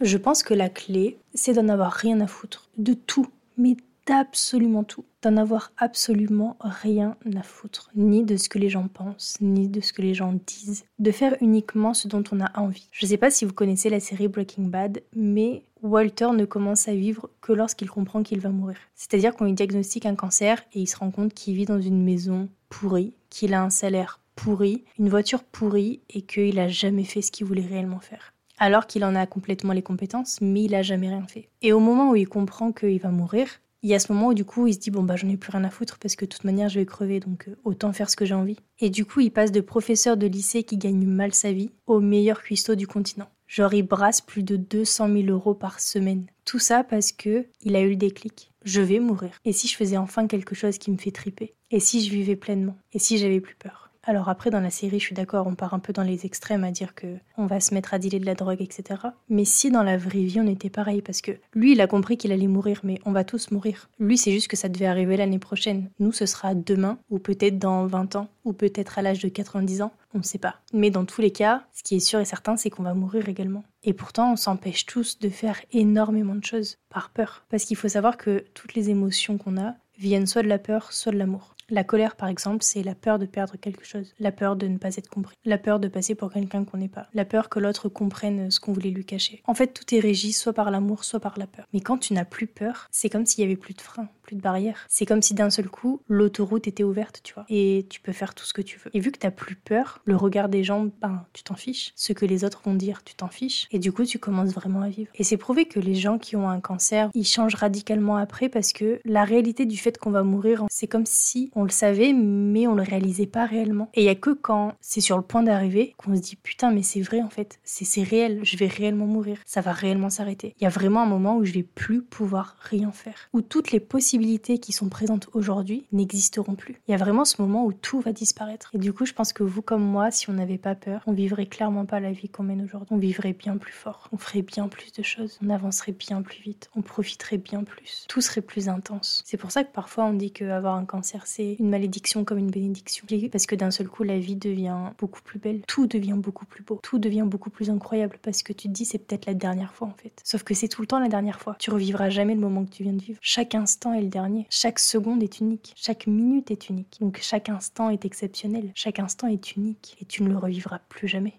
Je pense que la clé, c'est d'en avoir rien à foutre. De tout. Mais d'absolument tout. D'en avoir absolument rien à foutre. Ni de ce que les gens pensent, ni de ce que les gens disent. De faire uniquement ce dont on a envie. Je sais pas si vous connaissez la série Breaking Bad, mais Walter ne commence à vivre que lorsqu'il comprend qu'il va mourir. C'est-à-dire qu'on lui diagnostique un cancer et il se rend compte qu'il vit dans une maison pourrie, qu'il a un salaire pourri, une voiture pourrie et qu'il a jamais fait ce qu'il voulait réellement faire. Alors qu'il en a complètement les compétences, mais il a jamais rien fait. Et au moment où il comprend qu'il va mourir, il y a ce moment où du coup il se dit bon bah j'en ai plus rien à foutre parce que de toute manière je vais crever donc euh, autant faire ce que j'ai envie. Et du coup il passe de professeur de lycée qui gagne mal sa vie au meilleur cuistot du continent. Genre il brasse plus de 200 000 euros par semaine. Tout ça parce que il a eu le déclic. Je vais mourir. Et si je faisais enfin quelque chose qui me fait triper? Et si je vivais pleinement? Et si j'avais plus peur? Alors après, dans la série, je suis d'accord, on part un peu dans les extrêmes à dire que on va se mettre à dealer de la drogue, etc. Mais si dans la vraie vie, on était pareil, parce que lui, il a compris qu'il allait mourir, mais on va tous mourir. Lui, c'est juste que ça devait arriver l'année prochaine. Nous, ce sera demain, ou peut-être dans 20 ans, ou peut-être à l'âge de 90 ans, on ne sait pas. Mais dans tous les cas, ce qui est sûr et certain, c'est qu'on va mourir également. Et pourtant, on s'empêche tous de faire énormément de choses par peur. Parce qu'il faut savoir que toutes les émotions qu'on a viennent soit de la peur, soit de l'amour. La colère, par exemple, c'est la peur de perdre quelque chose, la peur de ne pas être compris, la peur de passer pour quelqu'un qu'on n'est pas, la peur que l'autre comprenne ce qu'on voulait lui cacher. En fait, tout est régi soit par l'amour, soit par la peur. Mais quand tu n'as plus peur, c'est comme s'il y avait plus de frein, plus de barrière. C'est comme si d'un seul coup, l'autoroute était ouverte, tu vois, et tu peux faire tout ce que tu veux. Et vu que t'as plus peur, le regard des gens, ben, tu t'en fiches. Ce que les autres vont dire, tu t'en fiches. Et du coup, tu commences vraiment à vivre. Et c'est prouvé que les gens qui ont un cancer, ils changent radicalement après parce que la réalité du fait qu'on va mourir, c'est comme si on le savait, mais on le réalisait pas réellement. Et il y a que quand c'est sur le point d'arriver qu'on se dit putain, mais c'est vrai en fait, c'est réel, je vais réellement mourir, ça va réellement s'arrêter. Il y a vraiment un moment où je vais plus pouvoir rien faire, où toutes les possibilités qui sont présentes aujourd'hui n'existeront plus. Il y a vraiment ce moment où tout va disparaître. Et du coup, je pense que vous comme moi, si on n'avait pas peur, on vivrait clairement pas la vie qu'on mène aujourd'hui. On vivrait bien plus fort, on ferait bien plus de choses, on avancerait bien plus vite, on profiterait bien plus, tout serait plus intense. C'est pour ça que parfois on dit qu'avoir un cancer une malédiction comme une bénédiction. Parce que d'un seul coup, la vie devient beaucoup plus belle, tout devient beaucoup plus beau, tout devient beaucoup plus incroyable parce que tu te dis c'est peut-être la dernière fois en fait. Sauf que c'est tout le temps la dernière fois. Tu revivras jamais le moment que tu viens de vivre. Chaque instant est le dernier. Chaque seconde est unique. Chaque minute est unique. Donc chaque instant est exceptionnel. Chaque instant est unique et tu ne le revivras plus jamais.